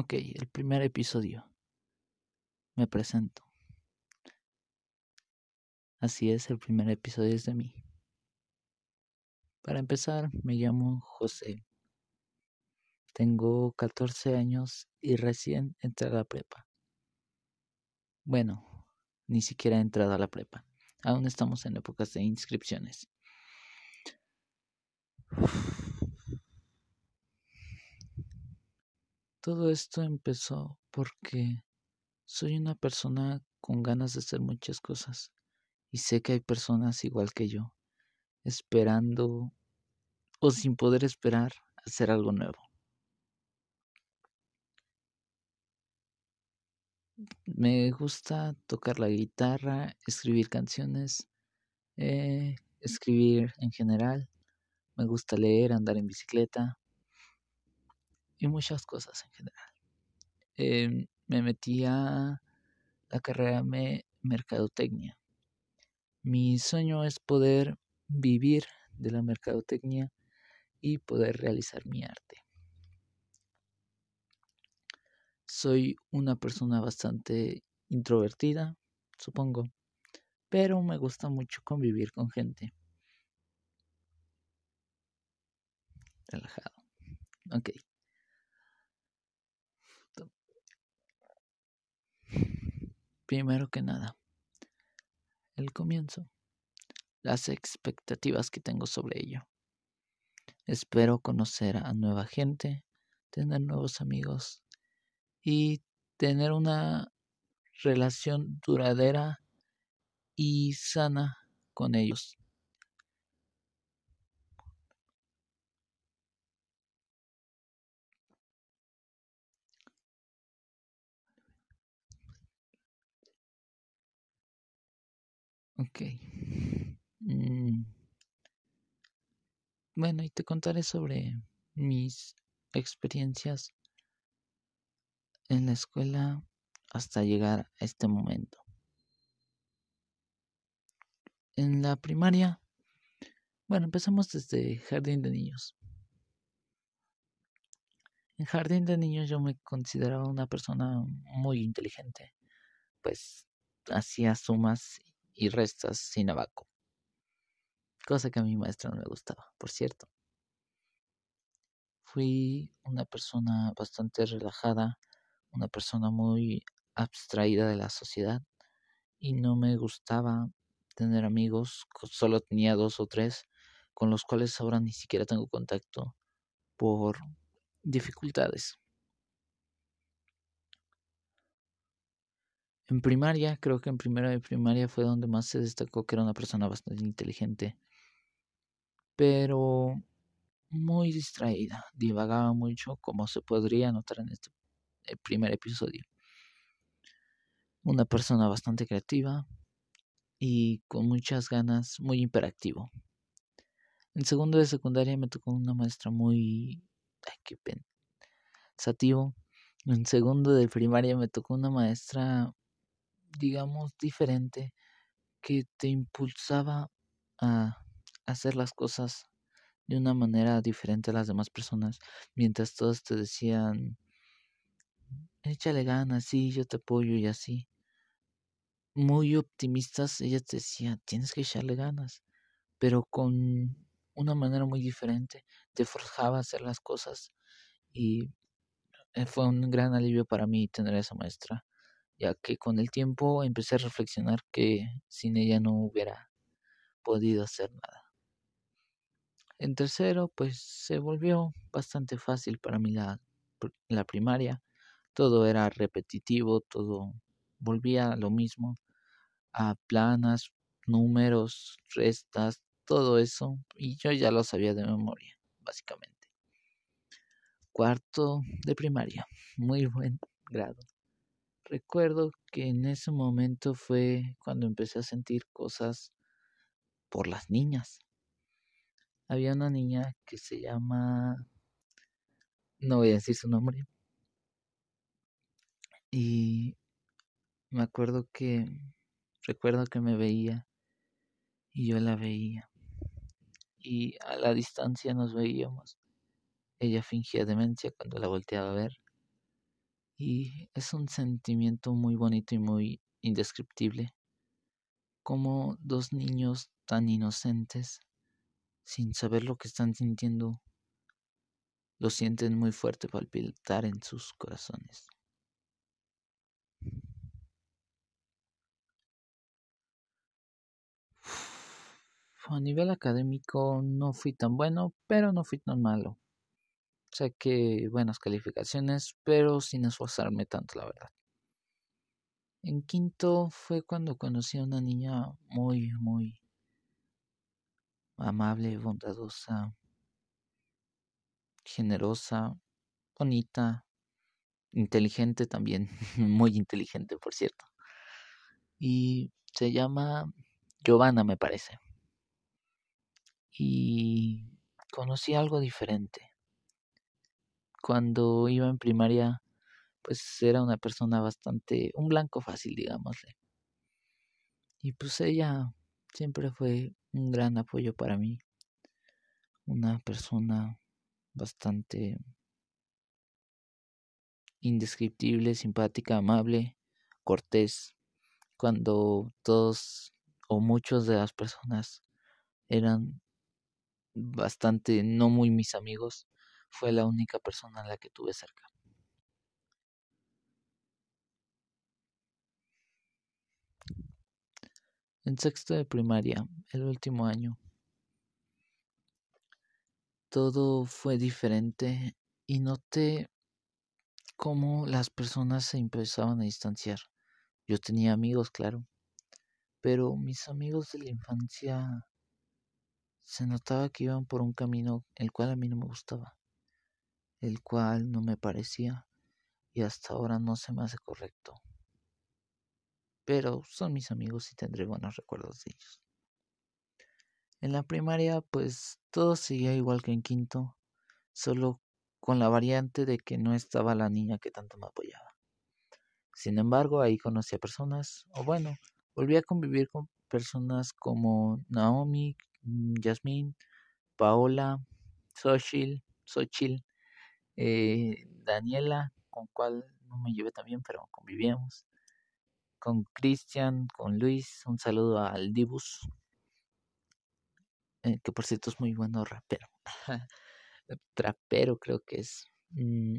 Ok, el primer episodio. Me presento. Así es, el primer episodio es de mí. Para empezar, me llamo José. Tengo 14 años y recién entré a la prepa. Bueno, ni siquiera he entrado a la prepa. Aún estamos en épocas de inscripciones. Todo esto empezó porque soy una persona con ganas de hacer muchas cosas y sé que hay personas igual que yo, esperando o sin poder esperar hacer algo nuevo. Me gusta tocar la guitarra, escribir canciones, eh, escribir en general. Me gusta leer, andar en bicicleta y muchas cosas en general. Em, me metí a la carrera de mercadotecnia. Mi sueño es poder vivir de la mercadotecnia y poder realizar mi arte. Soy una persona bastante introvertida, supongo, pero me gusta mucho convivir con gente. Relajado. Ok. Primero que nada, el comienzo, las expectativas que tengo sobre ello. Espero conocer a nueva gente, tener nuevos amigos y tener una relación duradera y sana con ellos. Ok. Mm. Bueno, y te contaré sobre mis experiencias en la escuela hasta llegar a este momento. En la primaria, bueno, empezamos desde jardín de niños. En jardín de niños yo me consideraba una persona muy inteligente, pues hacía sumas y restas sin abaco. Cosa que a mi maestra no me gustaba, por cierto. Fui una persona bastante relajada, una persona muy abstraída de la sociedad y no me gustaba tener amigos, solo tenía dos o tres con los cuales ahora ni siquiera tengo contacto por dificultades. En primaria, creo que en primera de primaria fue donde más se destacó que era una persona bastante inteligente, pero muy distraída, divagaba mucho, como se podría notar en este primer episodio. Una persona bastante creativa y con muchas ganas, muy hiperactivo. En segundo de secundaria me tocó una maestra muy... Ay, qué pensativo. En segundo de primaria me tocó una maestra digamos, diferente que te impulsaba a hacer las cosas de una manera diferente a las demás personas, mientras todos te decían, échale ganas, sí, yo te apoyo y así. Muy optimistas, ella te decía, tienes que echarle ganas, pero con una manera muy diferente, te forjaba a hacer las cosas y eh, fue un gran alivio para mí tener esa maestra ya que con el tiempo empecé a reflexionar que sin ella no hubiera podido hacer nada. En tercero, pues se volvió bastante fácil para mí la, la primaria. Todo era repetitivo, todo volvía a lo mismo, a planas, números, restas, todo eso, y yo ya lo sabía de memoria, básicamente. Cuarto de primaria, muy buen grado. Recuerdo que en ese momento fue cuando empecé a sentir cosas por las niñas. Había una niña que se llama... No voy a decir su nombre. Y me acuerdo que... Recuerdo que me veía y yo la veía. Y a la distancia nos veíamos. Ella fingía demencia cuando la volteaba a ver Y es un sentimiento muy bonito y muy indescriptible. Como dos niños tan inocentes, sin saber lo que están sintiendo, lo sienten muy fuerte palpitar en sus corazones. A nivel académico no fui tan bueno, pero no fui tan malo que buenas calificaciones, pero sin esforzarme tanto, la verdad. En quinto fue cuando conocí a una niña muy, muy amable, bondadosa, generosa, bonita, inteligente también, muy inteligente, por cierto. Y se llama Giovanna, me parece. Y conocí algo diferente cuando iba en primaria, pues era una persona bastante, un blanco fácil, digámosle. Y pues ella siempre fue un gran apoyo para mí, una persona bastante indescriptible, simpática, amable, cortés, cuando todos o muchos de las personas eran bastante no muy mis amigos, fue la única persona a la que tuve cerca. En sexto de primaria, el último año, todo fue diferente y noté cómo las personas se empezaban a distanciar. Yo tenía amigos, claro, pero mis amigos de la infancia se notaba que iban por un camino el cual a mí no me gustaba el cual no me parecía y hasta ahora no se me hace correcto. Pero son mis amigos y tendré buenos recuerdos de ellos. En la primaria pues todo seguía igual que en quinto, solo con la variante de que no estaba la niña que tanto me apoyaba. Sin embargo, ahí conocí a personas, o bueno, volví a convivir con personas como Naomi, Yasmin, Paola, Xochil, Xochil, eh, Daniela, con cual no me llevé tan bien, pero convivíamos, con Cristian, con Luis, un saludo al Dibus, eh, que por cierto es muy bueno rapero, trapero creo que es. Mm.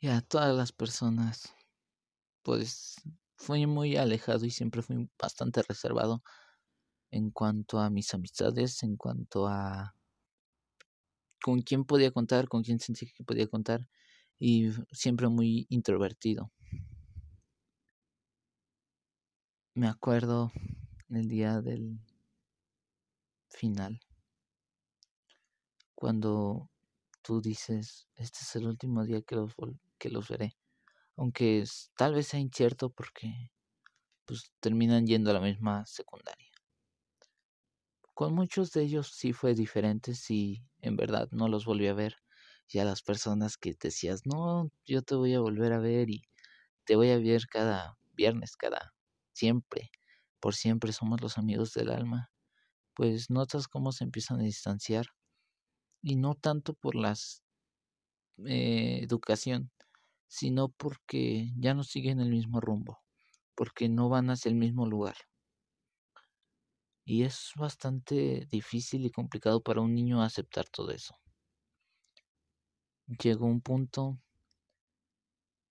Y a todas las personas, pues fui muy alejado y siempre fui bastante reservado en cuanto a mis amistades, en cuanto a con quién podía contar, con quién sentía que podía contar y siempre muy introvertido. Me acuerdo el día del final, cuando tú dices, este es el último día que los, que los veré, aunque tal vez sea incierto porque pues terminan yendo a la misma secundaria. Con muchos de ellos sí fue diferente, sí, en verdad no los volví a ver. Y a las personas que decías, no, yo te voy a volver a ver y te voy a ver cada viernes, cada siempre, por siempre somos los amigos del alma, pues notas cómo se empiezan a distanciar y no tanto por la eh, educación, sino porque ya no siguen el mismo rumbo, porque no van hacia el mismo lugar. Y es bastante difícil y complicado para un niño aceptar todo eso. Llegó un punto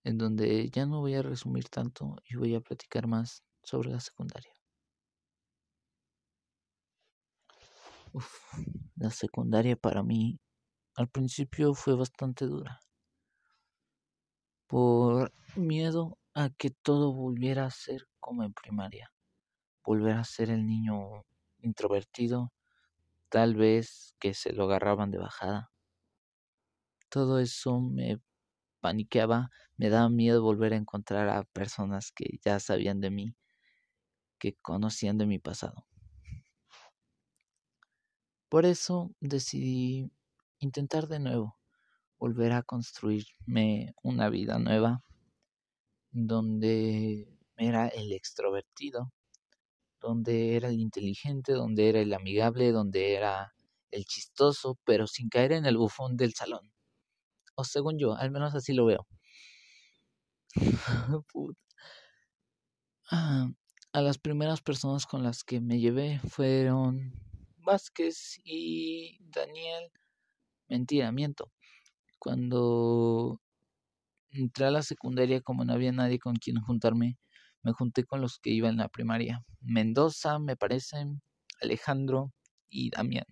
en donde ya no voy a resumir tanto y voy a platicar más sobre la secundaria. la secundaria para mí al principio fue bastante dura. Por miedo a que todo volviera a ser como en primaria volver a ser el niño introvertido, tal vez que se lo agarraban de bajada. Todo eso me paniqueaba, me daba miedo volver a encontrar a personas que ya sabían de mí, que conocían de mi pasado. Por eso decidí intentar de nuevo, volver a construirme una vida nueva, donde era el extrovertido, donde era el inteligente, donde era el amigable, donde era el chistoso, pero sin caer en el bufón del salón. o según yo, al menos así lo veo. Ah, a las primeras personas con las que me llevé fueron Vázquez y Daniel. Mentira, miento. Cuando entré a la secundaria, como no había nadie con quien juntarme, me junté con los que iban en la primaria. Mendoza, me parecen, Alejandro y Damián.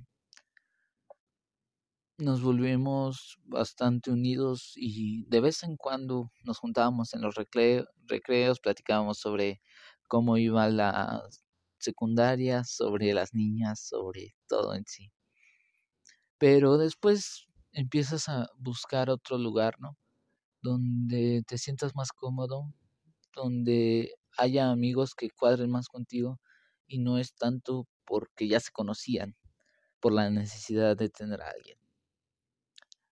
Nos volvimos bastante unidos y de vez en cuando nos juntábamos en los recreos, platicábamos sobre cómo iba la secundaria, sobre las niñas, sobre todo en sí. Pero después empiezas a buscar otro lugar, ¿no? Donde te sientas más cómodo, donde haya amigos que cuadren más contigo y no es tanto porque ya se conocían, por la necesidad de tener a alguien.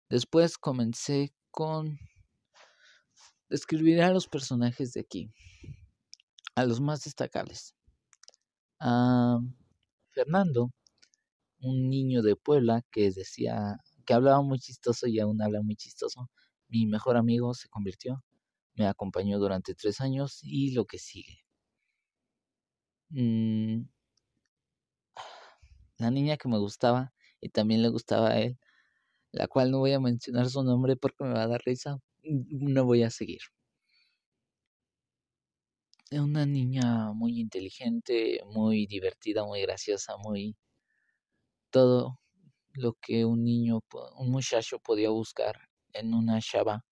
Después comencé con describir a los personajes de aquí, a los más destacables. A Fernando, un niño de Puebla que decía que hablaba muy chistoso y aún habla muy chistoso. Mi mejor amigo se convirtió, me acompañó durante tres años y lo que sigue. Mm, la niña que me gustaba y también le gustaba a él, la cual no voy a mencionar su nombre porque me va a dar risa, no voy a seguir. Una niña muy inteligente, muy divertida, muy graciosa, muy todo lo que un niño, un muchacho podía buscar en una chava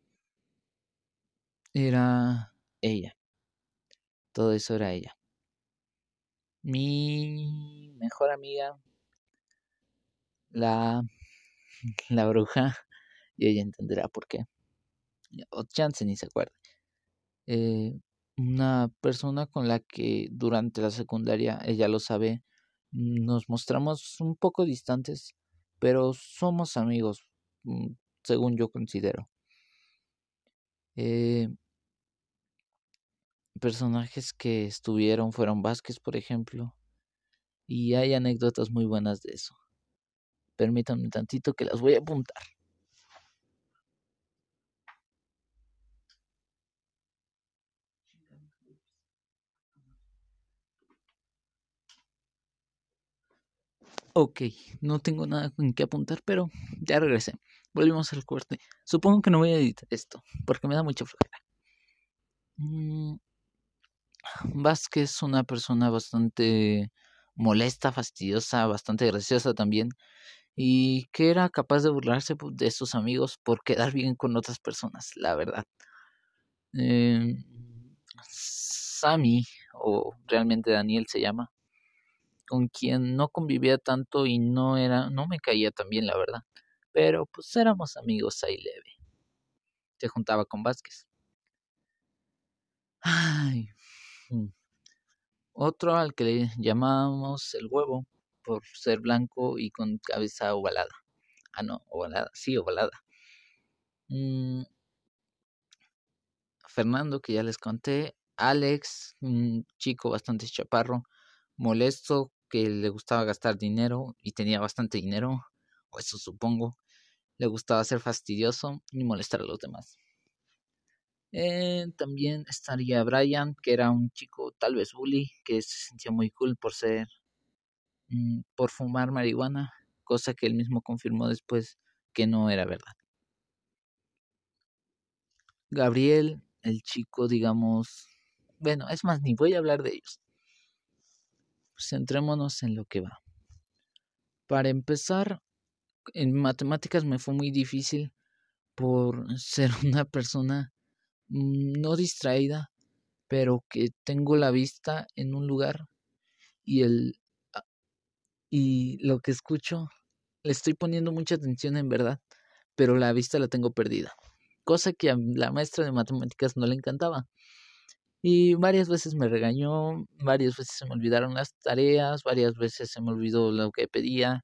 era ella. Todo eso era ella. Mi mejor amiga, la, la bruja, y ella entenderá por qué. O chance ni se acuerda. Eh, una persona con la que durante la secundaria, ella lo sabe, nos mostramos un poco distantes, pero somos amigos, mm, según yo considero. Eh, personajes que estuvieron fueron Vázquez, por ejemplo, y hay anécdotas muy buenas de eso. Permítanme tantito que las voy a apuntar. Ok, no tengo nada en que apuntar, pero ya regresé. Volvimos al corte. Supongo que no voy a editar esto, porque me da mucha flojera. Mm, Vázquez es una persona bastante molesta, fastidiosa, bastante graciosa también, y que era capaz de burlarse de sus amigos por quedar bien con otras personas, la verdad. Eh, Sammy, o realmente Daniel se llama, con quien no convivía tanto y no era, no me caía tan bien, la verdad. Pero pues éramos amigos ahí leve. Se juntaba con Vázquez. Ay, Mm. Otro al que le llamamos el huevo por ser blanco y con cabeza ovalada. Ah, no, ovalada, sí, ovalada. Mm. Fernando, que ya les conté. Alex, un chico bastante chaparro, molesto, que le gustaba gastar dinero y tenía bastante dinero, o eso supongo. Le gustaba ser fastidioso y molestar a los demás. Eh, también estaría Brian, que era un chico tal vez bully, que se sentía muy cool por ser, mm, por fumar marihuana, cosa que él mismo confirmó después que no era verdad. Gabriel, el chico, digamos, bueno, es más, ni voy a hablar de ellos. Centrémonos en lo que va. Para empezar, en matemáticas me fue muy difícil por ser una persona no distraída, pero que tengo la vista en un lugar y el ah, y lo que escucho le estoy poniendo mucha atención en verdad, pero la vista la tengo perdida, cosa que a la maestra de matemáticas no le encantaba. Y varias veces me regañó, varias veces se me olvidaron las tareas, varias veces se me olvidó lo que pedía,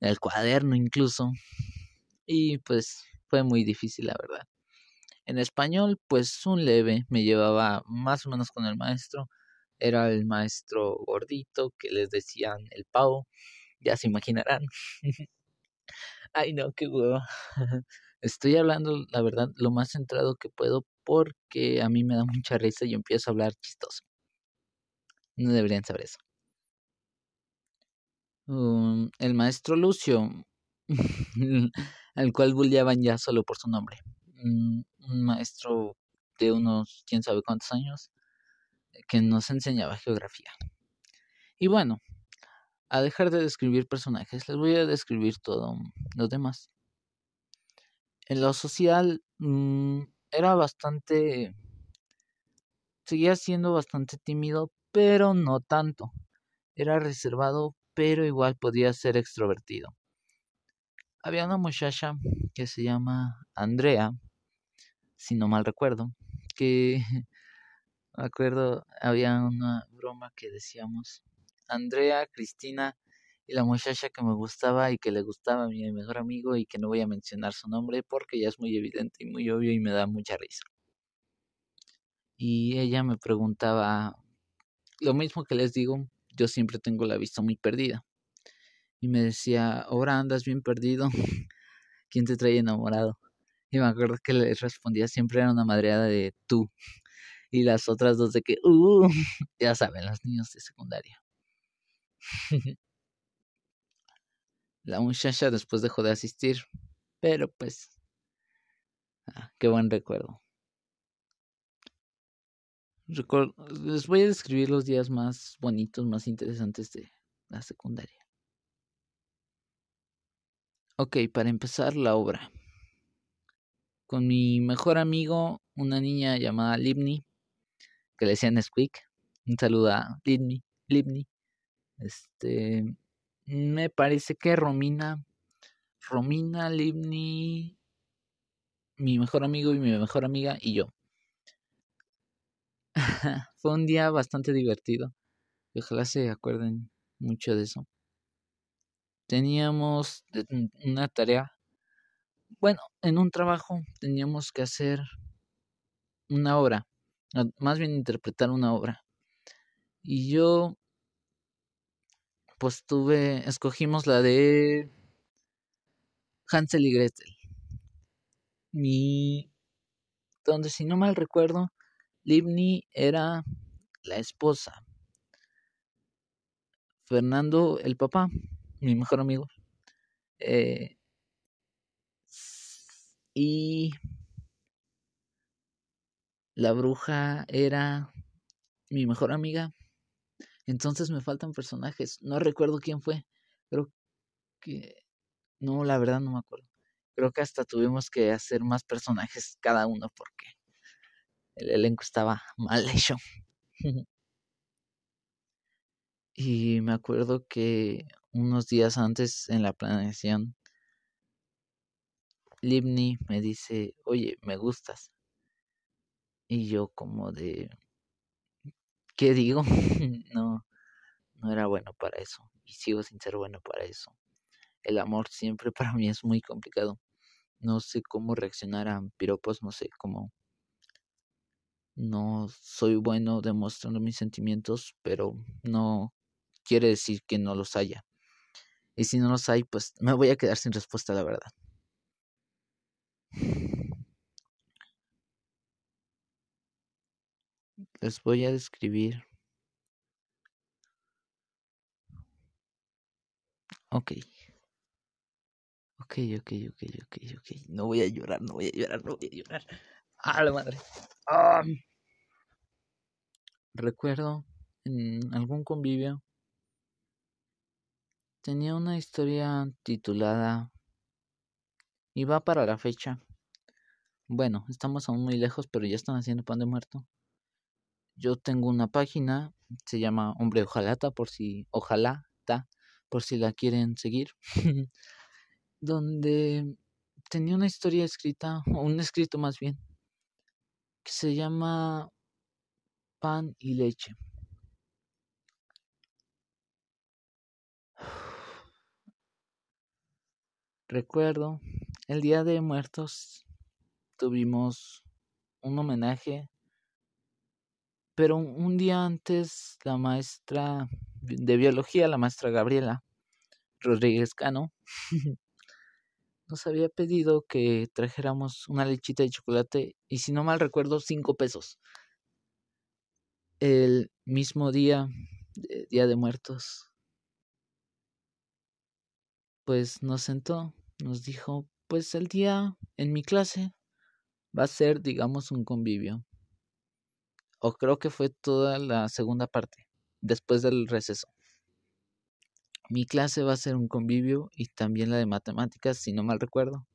el cuaderno incluso. Y pues fue muy difícil, la verdad. En español, pues un leve, me llevaba más o menos con el maestro. Era el maestro gordito que les decían el pavo, ya se imaginarán. Ay no, qué hueva. Estoy hablando, la verdad, lo más centrado que puedo porque a mí me da mucha risa y empiezo a hablar chistoso. No deberían saber eso. Um, el maestro Lucio, al cual bulleaban ya solo por su nombre. Un maestro de unos quién sabe cuántos años que nos enseñaba geografía. Y bueno, a dejar de describir personajes, les voy a describir todo lo demás. En lo social mm, era bastante... Seguía siendo bastante tímido, pero no tanto. Era reservado, pero igual podía ser extrovertido. Había una muchacha que se llama Andrea, si no mal recuerdo, que me acuerdo, había una broma que decíamos, Andrea, Cristina y la muchacha que me gustaba y que le gustaba a mi mejor amigo y que no voy a mencionar su nombre porque ya es muy evidente y muy obvio y me da mucha risa. Y ella me preguntaba, lo mismo que les digo, yo siempre tengo la vista muy perdida. Y me decía, ahora andas bien perdido, ¿quién te trae enamorado? Y me acuerdo que le respondía siempre era una madreada de tú. Y las otras dos de que, uh, ya saben, los niños de secundaria. La muchacha después dejó de asistir, pero pues, ah, qué buen recuerdo. Les voy a describir los días más bonitos, más interesantes de la secundaria. Ok, para empezar la obra. Con mi mejor amigo, una niña llamada Libni, que le decían Squeak. Un saludo a Libni. Libni. Este, me parece que Romina, Romina, Livni, mi mejor amigo y mi mejor amiga y yo. Fue un día bastante divertido. ojalá se acuerden mucho de eso. Teníamos una tarea. Bueno, en un trabajo teníamos que hacer una obra. Más bien interpretar una obra. Y yo pues tuve, escogimos la de Hansel y Gretel. Mi, donde si no mal recuerdo, Livni era la esposa. Fernando, el papá, mi mejor amigo. Eh, y la bruja era mi mejor amiga. Entonces me faltan personajes. No recuerdo quién fue. Creo que... No, la verdad no me acuerdo. Creo que hasta tuvimos que hacer más personajes cada uno porque el elenco estaba mal hecho. y me acuerdo que unos días antes en la planeación, Livni me dice, oye, me gustas. Y yo como de, ¿qué digo? no, no era bueno para eso y sigo sin ser bueno para eso. El amor siempre para mí es muy complicado. No sé cómo reaccionar a piropos, no sé cómo. No soy bueno demostrando mis sentimientos, pero no quiere decir que no los haya. Y si no los hay, pues me voy a quedar sin respuesta, la verdad. Les voy a describir. Ok. Ok, ok, ok, ok, ok. No voy a llorar, no voy a llorar, no voy a llorar. ¡Ah, la madre! Ah. Recuerdo en algún convivio tenía una historia titulada y va para la fecha. Bueno, estamos aún muy lejos, pero ya están haciendo pan de muerto yo tengo una página, se llama Hombre Ojalata, por si, ojalá, ta, por si la quieren seguir, donde tenía una historia escrita, o un escrito más bien, que se llama Pan y Leche. Recuerdo, el Día de Muertos tuvimos un homenaje pero un día antes la maestra de biología, la maestra Gabriela Rodríguez Cano, nos había pedido que trajéramos una lechita de chocolate y si no mal recuerdo, cinco pesos. El mismo día, Día de Muertos, pues nos sentó, nos dijo, pues el día en mi clase va a ser, digamos, un convivio. O creo que fue toda la segunda parte, después del receso. Mi clase va a ser un convivio y también la de matemáticas, si no mal recuerdo.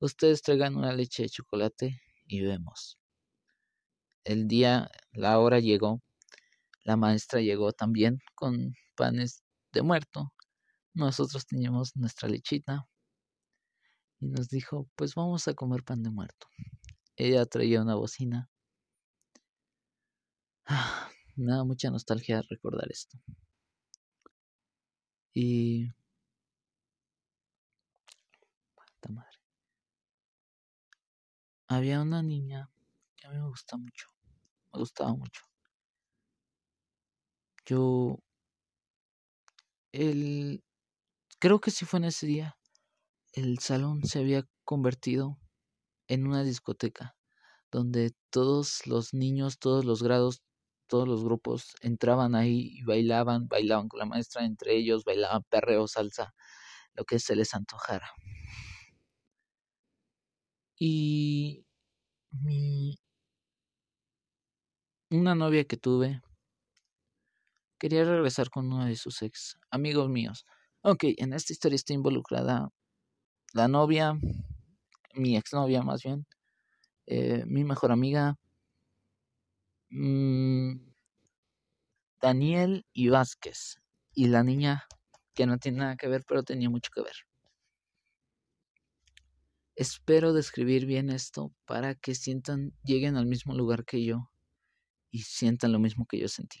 Ustedes traigan una leche de chocolate y vemos. El día, la hora llegó. La maestra llegó también con panes de muerto. Nosotros teníamos nuestra lechita y nos dijo, pues vamos a comer pan de muerto. Ella traía una bocina. Ah, me da mucha nostalgia recordar esto. Y... madre. Había una niña que a mí me gusta mucho. Me gustaba mucho. Yo... El... Creo que sí fue en ese día. El salón se había convertido en una discoteca donde todos los niños, todos los grados, todos los grupos entraban ahí y bailaban, bailaban con la maestra, entre ellos bailaban perreo, salsa, lo que se les antojara. Y mi una novia que tuve quería regresar con uno de sus ex amigos míos. Ok, en esta historia está involucrada la novia, mi exnovia más bien, eh, mi mejor amiga, Mm, Daniel y Vázquez. Y la niña que no tiene nada que ver, pero tenía mucho que ver. Espero describir bien esto para que sientan, lleguen al mismo lugar que yo y sientan lo mismo que yo sentí.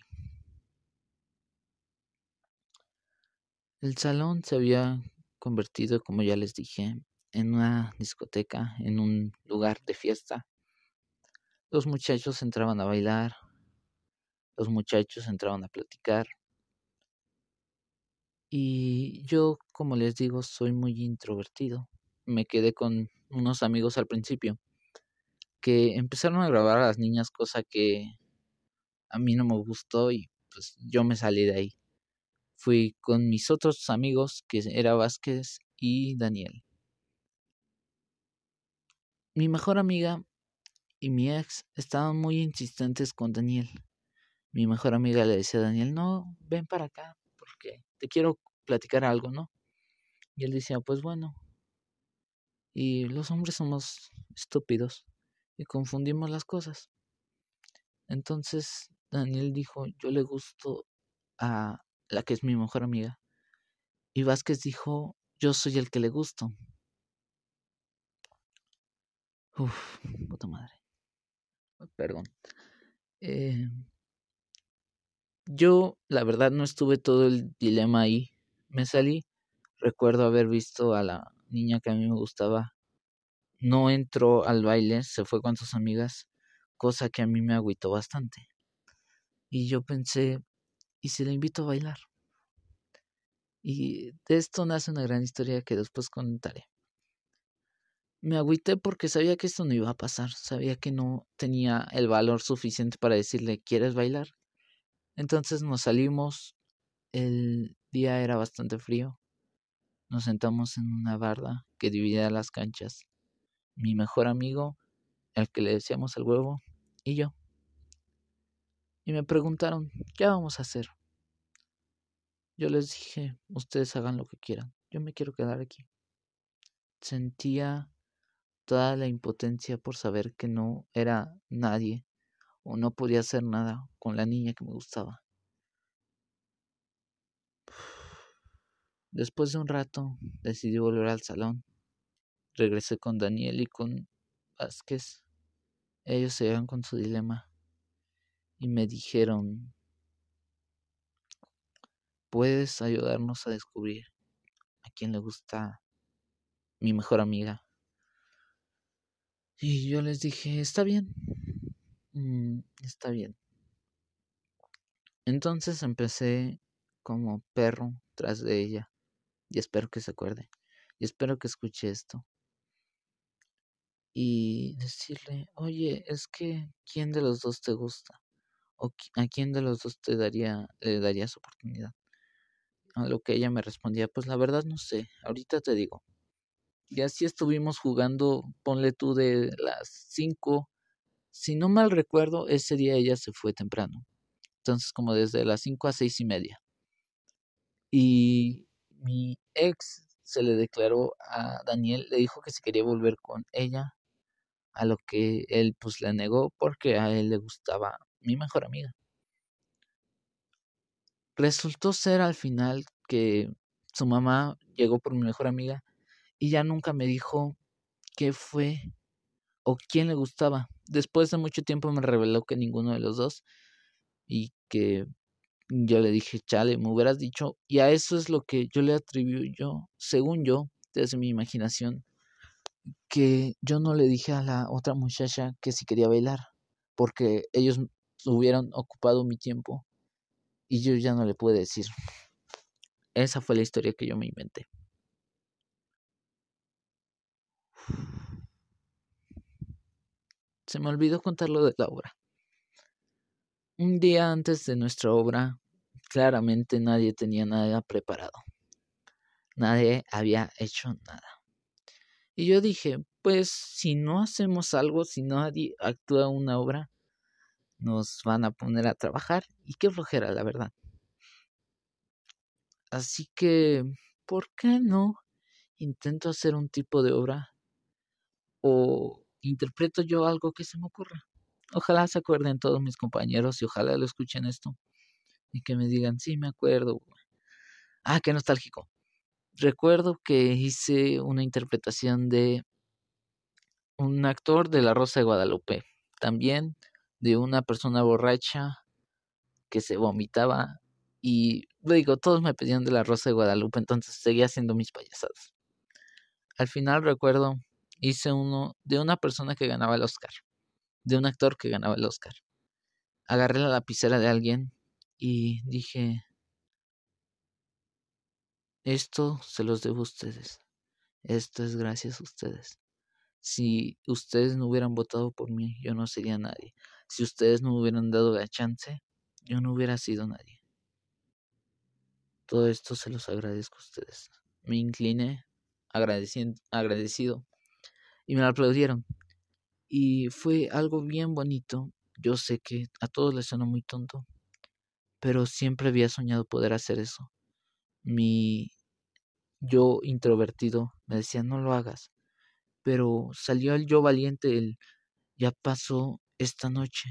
El salón se había convertido, como ya les dije, en una discoteca, en un lugar de fiesta los muchachos entraban a bailar, los muchachos entraban a platicar. Y yo, como les digo, soy muy introvertido. Me quedé con unos amigos al principio que empezaron a grabar a las niñas, cosa que a mí no me gustó y pues yo me salí de ahí. Fui con mis otros amigos, que era Vázquez y Daniel. Mi mejor amiga y mi ex estaban muy insistentes con Daniel. Mi mejor amiga le decía a Daniel, no, ven para acá, porque te quiero platicar algo, ¿no? Y él decía, pues bueno. Y los hombres somos estúpidos y confundimos las cosas. Entonces Daniel dijo, yo le gusto a la que es mi mejor amiga. Y Vázquez dijo, yo soy el que le gusto. Uf, puta madre perdón. Eh, yo, la verdad, no estuve todo el dilema ahí. Me salí. Recuerdo haber visto a la niña que a mí me gustaba. No entró al baile, se fue con sus amigas, cosa que a mí me agüitó bastante. Y yo pensé, ¿y si la invito a bailar? Y de esto nace una gran historia que después contaré. Me agüité porque sabía que esto no iba a pasar, sabía que no tenía el valor suficiente para decirle, ¿quieres bailar? Entonces nos salimos, el día era bastante frío, nos sentamos en una barda que dividía las canchas, mi mejor amigo, el que le decíamos el huevo, y yo. Y me preguntaron, ¿qué vamos a hacer? Yo les dije, ustedes hagan lo que quieran, yo me quiero quedar aquí. Sentía toda la impotencia por saber que no era nadie o no podía hacer nada con la niña que me gustaba. Después de un rato decidí volver al salón. Regresé con Daniel y con Vázquez. Ellos se iban con su dilema y me dijeron, ¿puedes ayudarnos a descubrir a quién le gusta mi mejor amiga? Y yo les dije, está bien, mm, está bien. Entonces empecé como perro tras de ella, y espero que se acuerde. y espero que escuche esto. Y decirle, oye, es que ¿quién de los dos te gusta? ¿O a quién de los dos te daría, le darías oportunidad? A lo que ella me respondía, pues la verdad no sé, ahorita te digo. Y así estuvimos jugando, ponle tú de las 5. Si no mal recuerdo, ese día ella se fue temprano. Entonces como desde las 5 a seis y media. Y mi ex se le declaró a Daniel, le dijo que si quería volver con ella, a lo que él pues le negó porque a él le gustaba mi mejor amiga. Resultó ser al final que su mamá llegó por mi mejor amiga y ya nunca me dijo qué fue o quién le gustaba. Después de mucho tiempo me reveló que ninguno de los dos y que yo le dije, chale, me hubieras dicho, y a eso es lo que yo le atribuyo, según yo, desde mi imaginación, que yo no le dije a la otra muchacha que si quería bailar, porque ellos hubieran ocupado mi tiempo y yo ya no le pude decir. Esa fue la historia que yo me inventé. Se me olvidó contar lo de la obra. Un día antes de nuestra obra, claramente nadie tenía nada preparado. Nadie había hecho nada. Y yo dije, pues si no hacemos algo, si nadie actúa una obra, nos van a poner a trabajar. Y qué flojera, la verdad. Así que, ¿por qué no intento hacer un tipo de obra? O interpreto yo algo que se me ocurra. Ojalá se acuerden todos mis compañeros y ojalá lo escuchen esto. Y que me digan, sí, me acuerdo. Ah, qué nostálgico. Recuerdo que hice una interpretación de un actor de La Rosa de Guadalupe. También de una persona borracha que se vomitaba y digo, todos me pedían de la Rosa de Guadalupe, entonces seguía haciendo mis payasadas. Al final recuerdo, hice uno de una persona que ganaba el Oscar, de un actor que ganaba el Oscar. Agarré la lapicera de alguien y dije, esto se los debo a ustedes, esto es gracias a ustedes. Si ustedes no hubieran votado por mí, yo no sería nadie. Si ustedes no me hubieran dado la chance, yo no hubiera sido nadie. Todo esto se los agradezco a ustedes. Me incliné agradecido y me aplaudieron. Y fue algo bien bonito. Yo sé que a todos les suena muy tonto, pero siempre había soñado poder hacer eso. Mi yo introvertido me decía, no lo hagas. Pero salió el yo valiente, el ya pasó esta noche.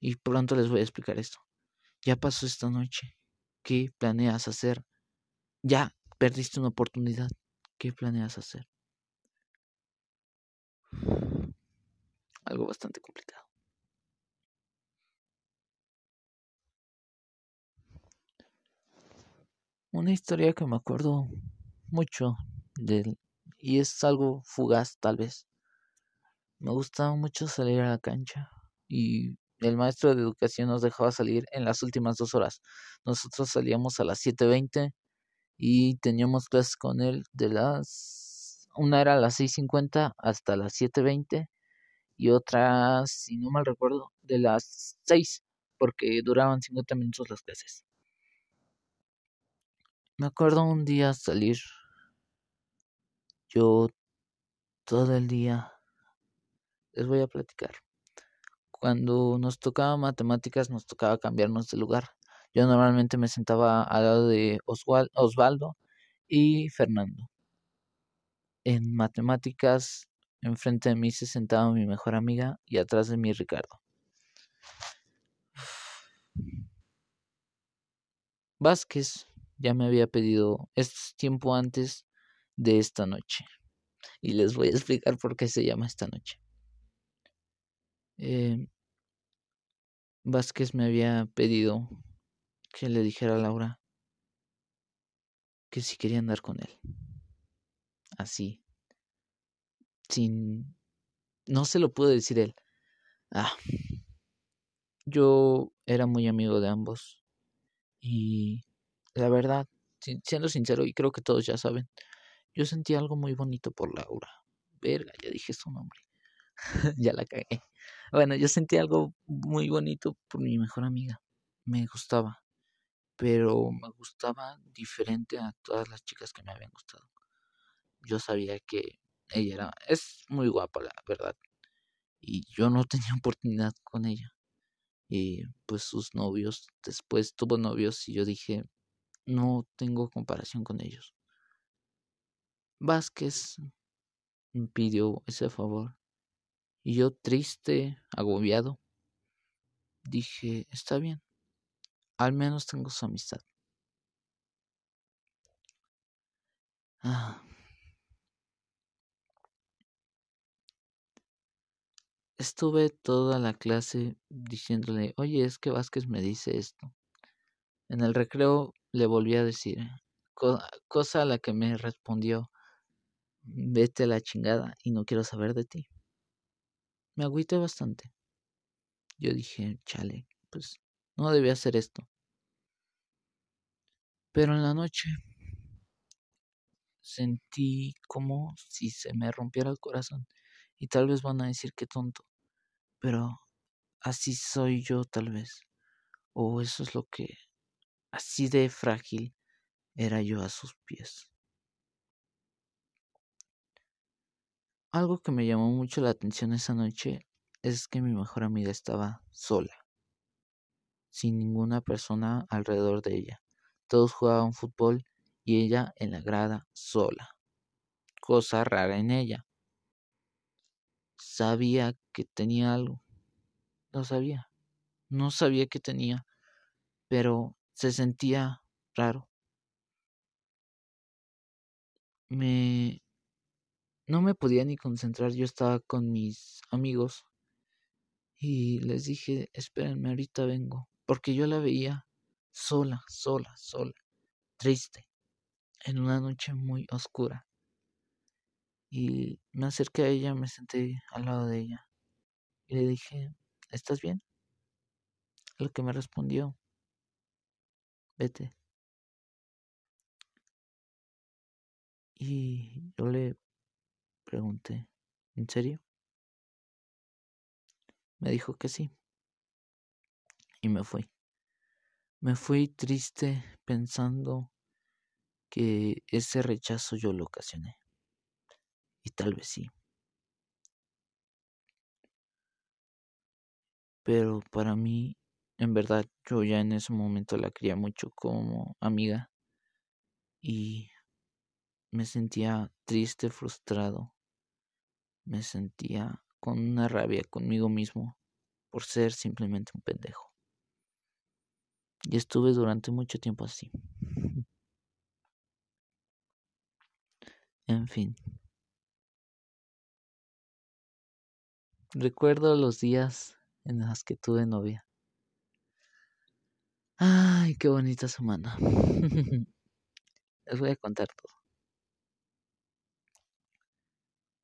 Y pronto les voy a explicar esto. Ya pasó esta noche. ¿Qué planeas hacer? Ya perdiste una oportunidad. ¿Qué planeas hacer? Algo bastante complicado. Una historia que me acuerdo mucho de y es algo fugaz tal vez. Me gustaba mucho salir a la cancha y el maestro de educación nos dejaba salir en las últimas dos horas. Nosotros salíamos a las 7.20 y teníamos clases con él de las... Una era a las 6.50 hasta las 7.20 y otra, si no mal recuerdo, de las 6 porque duraban 50 minutos las clases. Me acuerdo un día salir yo todo el día les voy a platicar. Cuando nos tocaba matemáticas, nos tocaba cambiarnos de lugar. Yo normalmente me sentaba al lado de Osvaldo y Fernando. En matemáticas, enfrente de mí se sentaba mi mejor amiga y atrás de mí Ricardo. Vázquez ya me había pedido este tiempo antes de esta noche. Y les voy a explicar por qué se llama esta noche. Eh, Vázquez me había pedido que le dijera a Laura que si quería andar con él. Así. Sin... No se lo pudo decir él. Ah. Yo era muy amigo de ambos. Y la verdad, siendo sincero, y creo que todos ya saben, yo sentí algo muy bonito por Laura. Verga, ya dije su nombre. ya la cagué. Bueno, yo sentí algo muy bonito por mi mejor amiga. Me gustaba, pero me gustaba diferente a todas las chicas que me habían gustado. Yo sabía que ella era, es muy guapa, la verdad. Y yo no tenía oportunidad con ella. Y pues sus novios, después tuvo novios y yo dije, no tengo comparación con ellos. Vázquez pidió ese favor. Y yo triste, agobiado, dije, está bien, al menos tengo su amistad. Ah. Estuve toda la clase diciéndole, oye, es que Vázquez me dice esto. En el recreo le volví a decir, cosa a la que me respondió, vete a la chingada y no quiero saber de ti. Me agüité bastante. Yo dije, chale, pues no debía hacer esto. Pero en la noche sentí como si se me rompiera el corazón. Y tal vez van a decir que tonto. Pero así soy yo tal vez. O eso es lo que... Así de frágil era yo a sus pies. Algo que me llamó mucho la atención esa noche es que mi mejor amiga estaba sola, sin ninguna persona alrededor de ella. Todos jugaban fútbol y ella en la grada sola. Cosa rara en ella. Sabía que tenía algo. Lo sabía. No sabía que tenía, pero se sentía raro. Me no me podía ni concentrar, yo estaba con mis amigos y les dije, espérenme, ahorita vengo, porque yo la veía sola, sola, sola, triste, en una noche muy oscura. Y me acerqué a ella, me senté al lado de ella y le dije, ¿estás bien? lo que me respondió, vete. Y yo le Pregunté, ¿en serio? Me dijo que sí. Y me fui. Me fui triste pensando que ese rechazo yo lo ocasioné. Y tal vez sí. Pero para mí, en verdad, yo ya en ese momento la quería mucho como amiga. Y me sentía triste, frustrado me sentía con una rabia conmigo mismo por ser simplemente un pendejo. Y estuve durante mucho tiempo así. En fin. Recuerdo los días en los que tuve novia. Ay, qué bonita semana. Les voy a contar todo.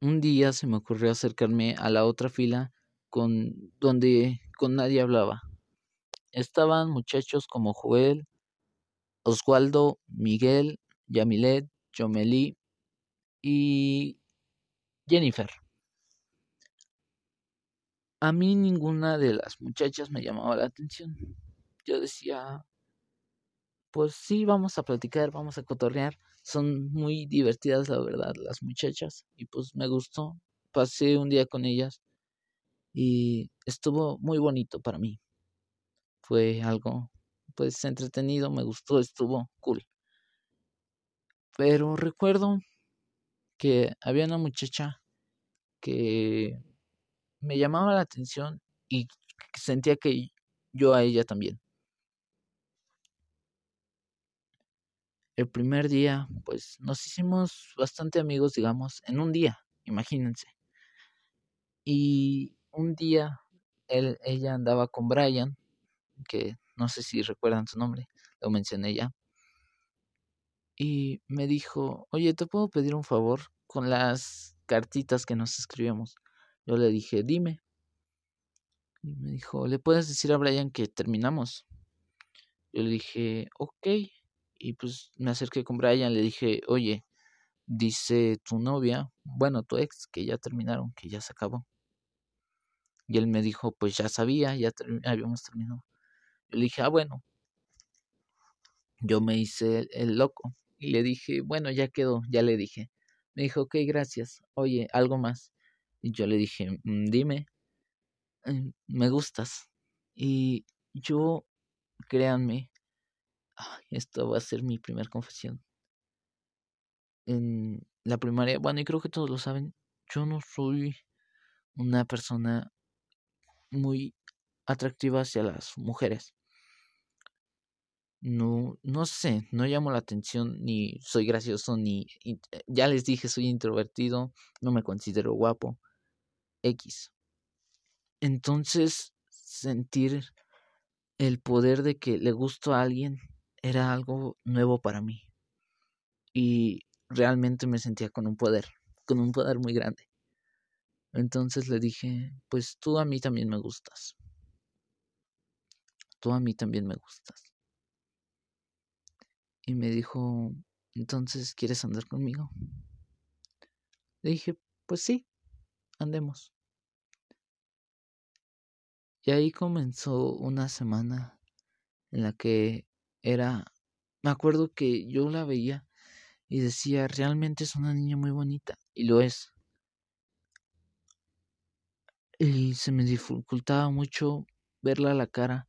Un día se me ocurrió acercarme a la otra fila con donde con nadie hablaba. Estaban muchachos como Joel, Oswaldo, Miguel, Yamilet, Jomelí y Jennifer. A mí ninguna de las muchachas me llamaba la atención. Yo decía, pues sí, vamos a platicar, vamos a cotorrear. Son muy divertidas, la verdad, las muchachas. Y pues me gustó. Pasé un día con ellas y estuvo muy bonito para mí. Fue algo, pues, entretenido, me gustó, estuvo cool. Pero recuerdo que había una muchacha que me llamaba la atención y sentía que yo a ella también. El primer día, pues nos hicimos bastante amigos, digamos, en un día, imagínense. Y un día él, ella andaba con Brian, que no sé si recuerdan su nombre, lo mencioné ya. Y me dijo, oye, ¿te puedo pedir un favor con las cartitas que nos escribimos? Yo le dije, dime. Y me dijo, ¿le puedes decir a Brian que terminamos? Yo le dije, ok y pues me acerqué con Brian, le dije, oye, dice tu novia, bueno, tu ex, que ya terminaron, que ya se acabó. Y él me dijo, pues ya sabía, ya habíamos terminado. Yo le dije, ah, bueno. Yo me hice el, loco y le dije, bueno, ya quedó, ya le dije. Me dijo, ok, gracias. Oye, algo más. Y yo le dije, mm, dime, mm, me gustas. Y yo, créanme, esto va a ser mi primera confesión. En la primaria, bueno, y creo que todos lo saben, yo no soy una persona muy atractiva hacia las mujeres. No, no sé, no llamo la atención, ni soy gracioso, ni ya les dije, soy introvertido, no me considero guapo. X. Entonces, sentir el poder de que le gusto a alguien era algo nuevo para mí. Y realmente me sentía con un poder, con un poder muy grande. Entonces le dije, pues tú a mí también me gustas. Tú a mí también me gustas. Y me dijo, entonces, ¿quieres andar conmigo? Le dije, pues sí, andemos. Y ahí comenzó una semana en la que era, me acuerdo que yo la veía y decía, realmente es una niña muy bonita, y lo es. Y se me dificultaba mucho verla a la cara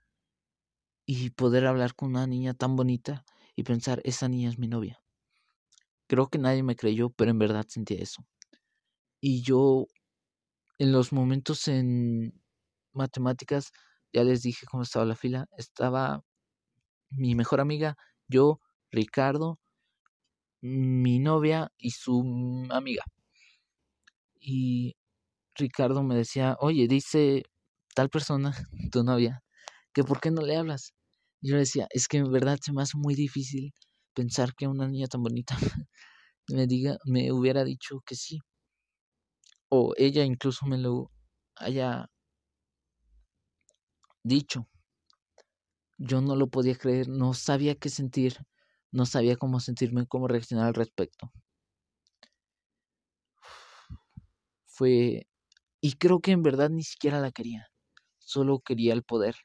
y poder hablar con una niña tan bonita y pensar, esa niña es mi novia. Creo que nadie me creyó, pero en verdad sentía eso. Y yo, en los momentos en matemáticas, ya les dije cómo estaba la fila, estaba mi mejor amiga, yo, Ricardo, mi novia y su amiga. Y Ricardo me decía, oye, dice tal persona, tu novia, que por qué no le hablas. Y yo le decía, es que en verdad se me hace muy difícil pensar que una niña tan bonita me diga, me hubiera dicho que sí. O ella incluso me lo haya dicho. Yo no lo podía creer, no sabía qué sentir, no sabía cómo sentirme, cómo reaccionar al respecto. Fue... Y creo que en verdad ni siquiera la quería, solo quería el poder.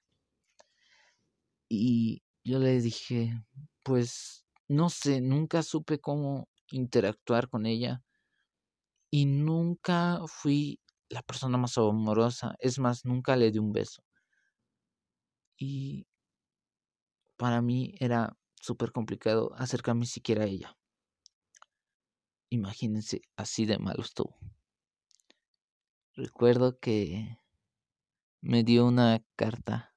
Y yo le dije, pues no sé, nunca supe cómo interactuar con ella y nunca fui la persona más amorosa, es más, nunca le di un beso. Y para mí era súper complicado acercarme siquiera a ella. Imagínense, así de malo estuvo. Recuerdo que me dio una carta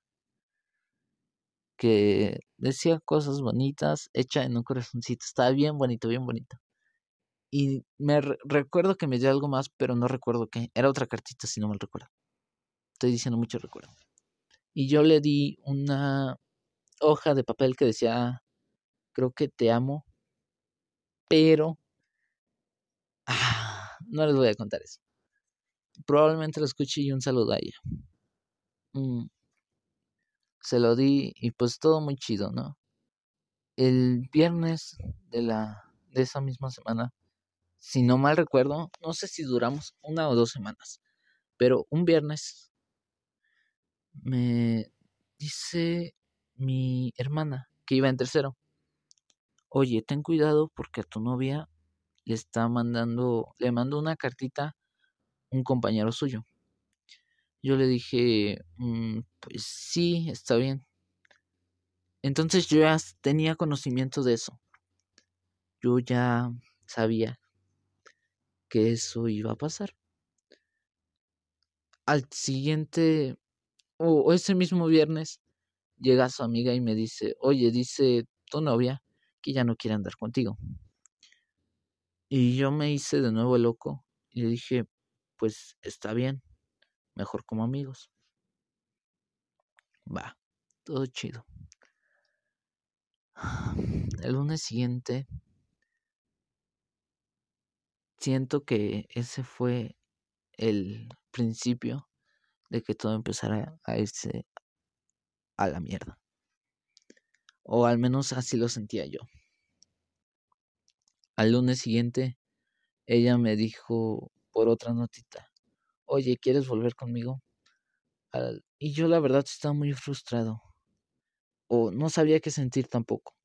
que decía cosas bonitas, hecha en un corazoncito. Estaba bien bonito, bien bonito. Y me recuerdo que me dio algo más, pero no recuerdo qué. Era otra cartita, si no me recuerdo. Estoy diciendo mucho recuerdo. Y yo le di una hoja de papel que decía, creo que te amo, pero... Ah, no les voy a contar eso. Probablemente lo escuché y un saludo a ella. Mm. Se lo di y pues todo muy chido, ¿no? El viernes de la de esa misma semana, si no mal recuerdo, no sé si duramos una o dos semanas, pero un viernes me dice mi hermana, que iba en tercero, oye, ten cuidado porque a tu novia le está mandando, le mandó una cartita un compañero suyo. Yo le dije, mm, pues sí, está bien. Entonces yo ya tenía conocimiento de eso. Yo ya sabía que eso iba a pasar. Al siguiente, o ese mismo viernes, llega su amiga y me dice, oye, dice tu novia que ya no quiere andar contigo. Y yo me hice de nuevo loco y le dije, pues está bien, mejor como amigos. Va, todo chido. El lunes siguiente siento que ese fue el principio de que todo empezara a irse a la mierda. O al menos así lo sentía yo. Al lunes siguiente ella me dijo por otra notita, oye, ¿quieres volver conmigo? y yo la verdad estaba muy frustrado, o no sabía qué sentir tampoco.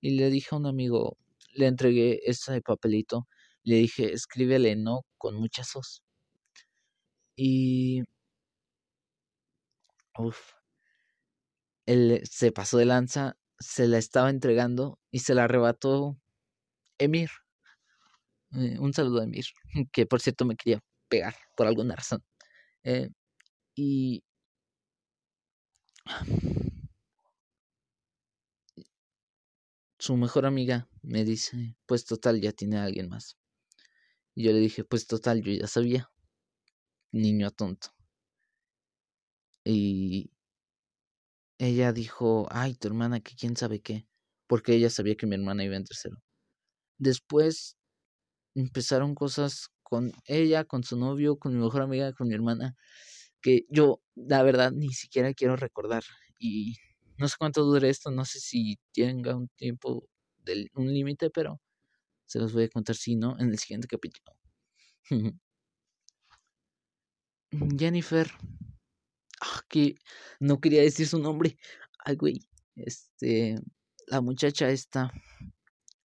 Y le dije a un amigo, le entregué ese papelito, le dije, escríbele no con mucha sos. Y... Uf. Él se pasó de lanza, se la estaba entregando y se la arrebató Emir. Eh, un saludo a Emir, que por cierto me quería pegar por alguna razón. Eh, y su mejor amiga me dice, pues total, ya tiene a alguien más. Y yo le dije, pues total, yo ya sabía. Niño tonto. Y ella dijo, ay, tu hermana, que quién sabe qué. Porque ella sabía que mi hermana iba en tercero. Después empezaron cosas con ella, con su novio, con mi mejor amiga, con mi hermana, que yo, la verdad, ni siquiera quiero recordar. Y no sé cuánto dure esto, no sé si tenga un tiempo, del, un límite, pero se los voy a contar si no en el siguiente capítulo. Jennifer, ah, que no quería decir su nombre. Ay, güey, este, la muchacha esta,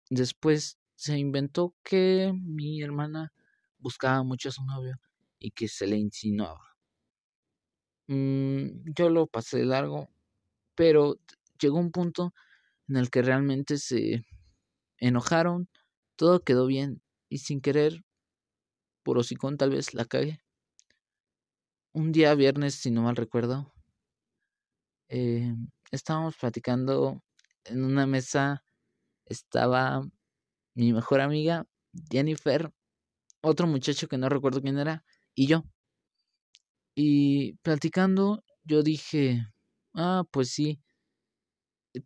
después se inventó que mi hermana buscaba mucho a su novio y que se le insinuaba. Mm, yo lo pasé largo, pero llegó un punto en el que realmente se enojaron, todo quedó bien y sin querer, por hocicón tal vez la cagué. Un día viernes, si no mal recuerdo, eh, estábamos platicando en una mesa, estaba mi mejor amiga, Jennifer, otro muchacho que no recuerdo quién era, y yo. Y platicando, yo dije, Ah, pues sí.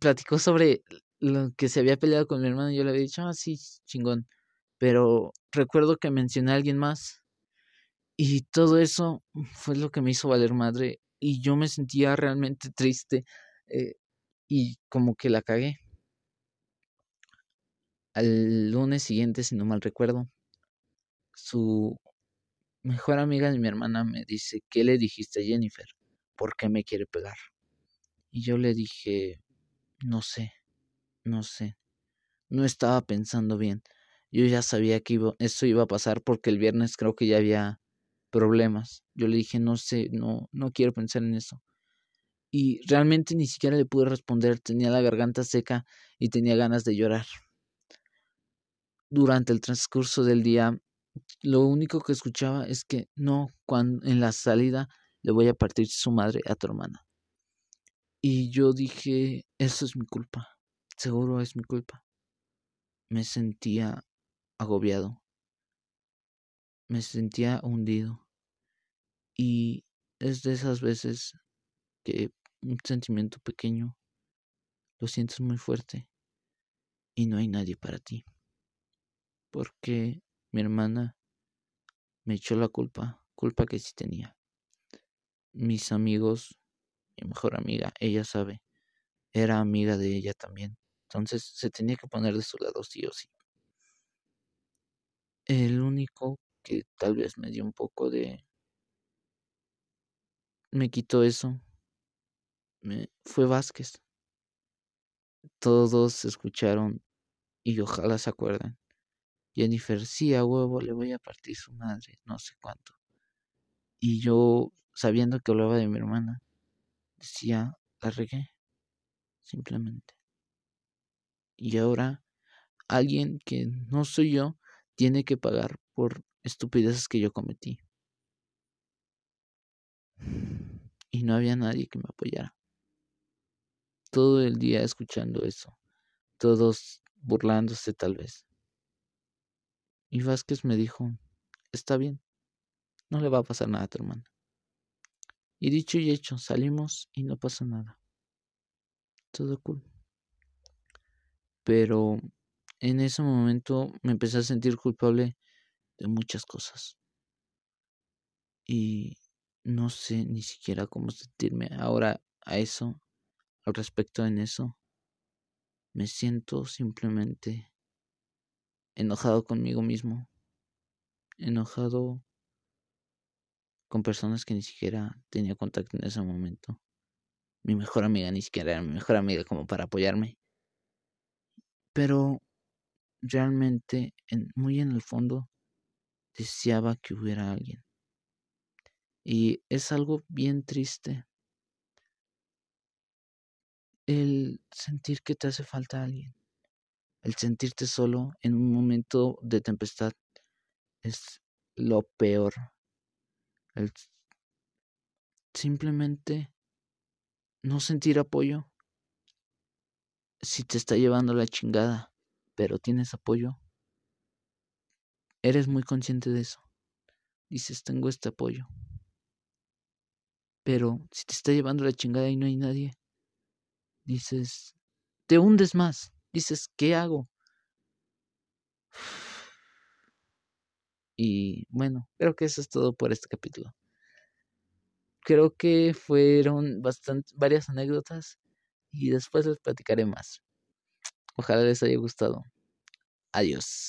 Platicó sobre lo que se había peleado con mi hermano y yo le había dicho, ah, sí, chingón. Pero recuerdo que mencioné a alguien más. Y todo eso fue lo que me hizo valer madre. Y yo me sentía realmente triste. Eh, y como que la cagué. Al lunes siguiente, si no mal recuerdo, su mejor amiga de mi hermana me dice, ¿qué le dijiste a Jennifer? ¿Por qué me quiere pegar? Y yo le dije, no sé, no sé. No estaba pensando bien. Yo ya sabía que iba, eso iba a pasar porque el viernes creo que ya había problemas. Yo le dije, no sé, no, no quiero pensar en eso. Y realmente ni siquiera le pude responder. Tenía la garganta seca y tenía ganas de llorar. Durante el transcurso del día, lo único que escuchaba es que no, cuando en la salida le voy a partir su madre a tu hermana. Y yo dije, eso es mi culpa, seguro es mi culpa. Me sentía agobiado, me sentía hundido. Y es de esas veces que un sentimiento pequeño lo sientes muy fuerte y no hay nadie para ti. Porque mi hermana me echó la culpa, culpa que sí tenía. Mis amigos mi mejor amiga, ella sabe, era amiga de ella también. Entonces se tenía que poner de su lado sí o sí. El único que tal vez me dio un poco de... me quitó eso me... fue Vázquez. Todos escucharon y ojalá se acuerden. Jennifer, sí, a huevo, le voy a partir su madre, no sé cuánto. Y yo, sabiendo que hablaba de mi hermana, decía, la regué, simplemente. Y ahora alguien que no soy yo tiene que pagar por estupideces que yo cometí. Y no había nadie que me apoyara. Todo el día escuchando eso. Todos burlándose tal vez. Y Vázquez me dijo, está bien, no le va a pasar nada a tu hermana. Y dicho y hecho, salimos y no pasó nada. Todo cool. Pero en ese momento me empecé a sentir culpable de muchas cosas. Y no sé ni siquiera cómo sentirme ahora a eso, al respecto en eso. Me siento simplemente enojado conmigo mismo enojado con personas que ni siquiera tenía contacto en ese momento. Mi mejor amiga ni siquiera era mi mejor amiga como para apoyarme. Pero realmente, en, muy en el fondo, deseaba que hubiera alguien. Y es algo bien triste el sentir que te hace falta alguien, el sentirte solo en un momento de tempestad es lo peor. El simplemente no sentir apoyo si te está llevando la chingada, pero tienes apoyo. Eres muy consciente de eso. Dices, tengo este apoyo. Pero si te está llevando la chingada y no hay nadie, dices, te hundes más. Dices, ¿qué hago? Y bueno, creo que eso es todo por este capítulo. Creo que fueron bastante, varias anécdotas y después les platicaré más. Ojalá les haya gustado. Adiós.